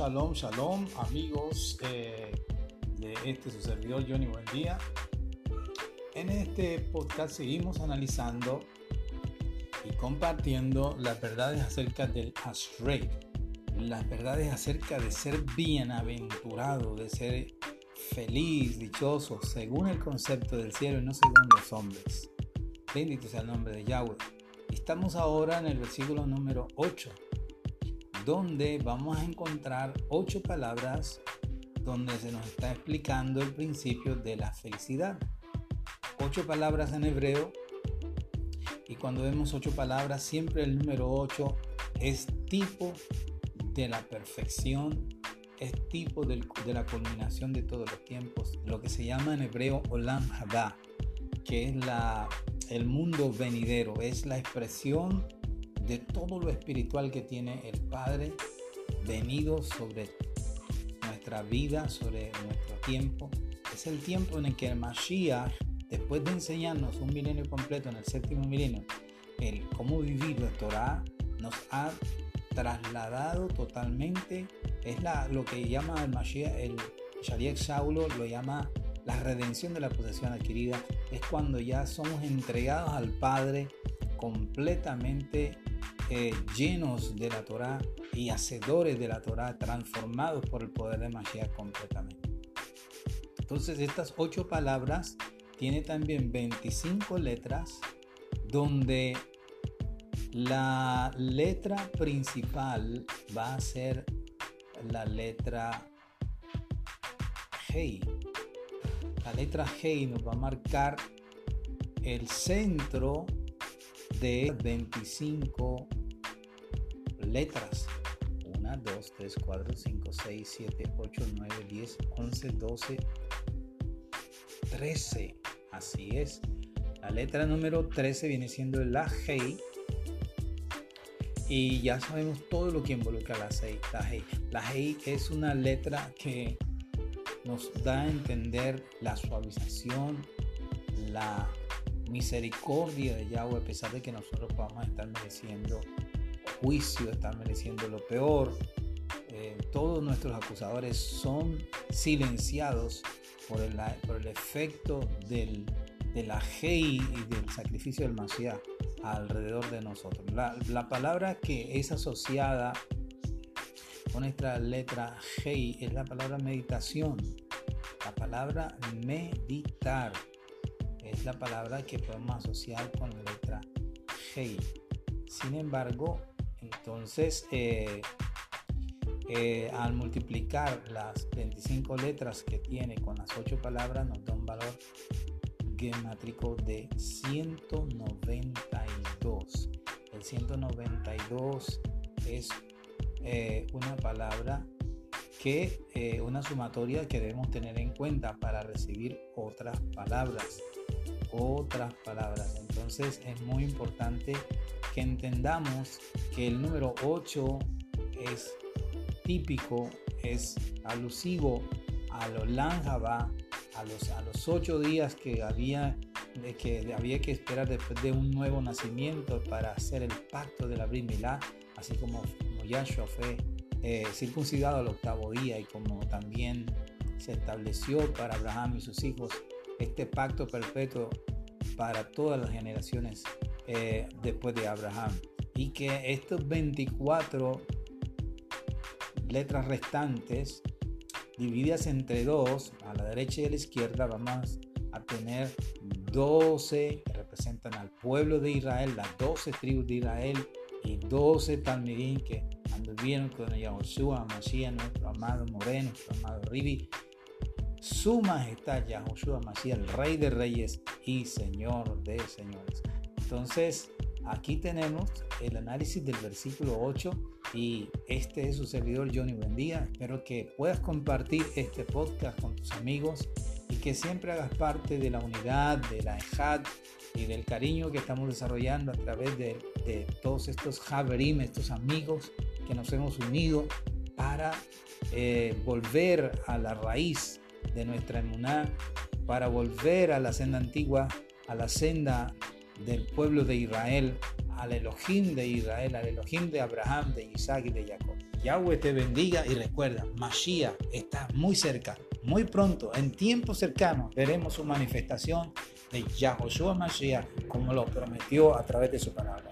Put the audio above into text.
Shalom, shalom, amigos eh, de este su servidor Johnny Buen Día. En este podcast seguimos analizando y compartiendo las verdades acerca del Ashrei, las verdades acerca de ser bienaventurado, de ser feliz, dichoso, según el concepto del cielo y no según los hombres. Bendito sea el nombre de Yahweh. Estamos ahora en el versículo número 8 donde vamos a encontrar ocho palabras donde se nos está explicando el principio de la felicidad. Ocho palabras en hebreo y cuando vemos ocho palabras siempre el número ocho es tipo de la perfección, es tipo de la culminación de todos los tiempos, lo que se llama en hebreo Olam Haba, que es la, el mundo venidero, es la expresión de todo lo espiritual que tiene el Padre venido sobre nuestra vida, sobre nuestro tiempo. Es el tiempo en el que el Mashiach, después de enseñarnos un milenio completo en el séptimo milenio, el cómo vivir la Torah, nos ha trasladado totalmente, es la, lo que llama el Mashiach, el Shariach Saulo lo llama la redención de la posesión adquirida, es cuando ya somos entregados al Padre completamente eh, llenos de la Torah y hacedores de la Torah, transformados por el poder de Mashiach completamente. Entonces estas ocho palabras tiene también 25 letras donde la letra principal va a ser la letra Hei. La letra Hei nos va a marcar el centro de 25 letras. 1, 2, 3, 4, 5, 6, 7, 8, 9, 10, 11, 12, 13. Así es. La letra número 13 viene siendo la G. Y ya sabemos todo lo que involucra la G. La G, la G es una letra que nos da a entender la suavización, la misericordia de Yahweh, a pesar de que nosotros podamos estar mereciendo juicio, están mereciendo lo peor. Eh, todos nuestros acusadores son silenciados por el, por el efecto del, de la Hei y del sacrificio del Mashiach alrededor de nosotros. La, la, palabra que es asociada con esta letra Hei es la palabra meditación. La palabra meditar es la palabra que podemos asociar con la letra Hei. Sin embargo, entonces, eh, eh, al multiplicar las 25 letras que tiene con las 8 palabras, nos da un valor gemátrico de 192. El 192 es eh, una palabra que, una sumatoria que debemos tener en cuenta para recibir otras palabras. Otras palabras. Entonces es muy importante que entendamos que el número 8 es típico, es alusivo a los Lanjaba, a los, a los ocho días que había, que había que esperar después de un nuevo nacimiento para hacer el pacto de la Milá, así como, como Yahshua fue eh, circuncidado al octavo día y como también se estableció para Abraham y sus hijos este pacto perpetuo para todas las generaciones eh, después de Abraham. Y que estos 24 letras restantes, divididas entre dos, a la derecha y a la izquierda, vamos a tener 12 que representan al pueblo de Israel, las 12 tribus de Israel y 12 Talmidim que anduvieron con Yahushua, Mashiach, nuestro amado Moreno, nuestro amado Ribi. Su majestad Yahushua Mashiach, el rey de reyes y señor de señores. Entonces, aquí tenemos el análisis del versículo 8 y este es su servidor Johnny Buendía. Espero que puedas compartir este podcast con tus amigos y que siempre hagas parte de la unidad, de la EJAD y del cariño que estamos desarrollando a través de, todos estos Javerim, estos amigos que nos hemos unido para eh, volver a la raíz de nuestra emuná, para volver a la senda antigua, a la senda del pueblo de Israel al Elohim de Israel, al Elohim de Abraham, de Isaac y de Jacob. Yahweh te bendiga y recuerda, Mashiach está muy cerca, muy pronto, en tiempo cercano, veremos su manifestación de Yahoshua Mashiach como lo prometió a través de su palabra.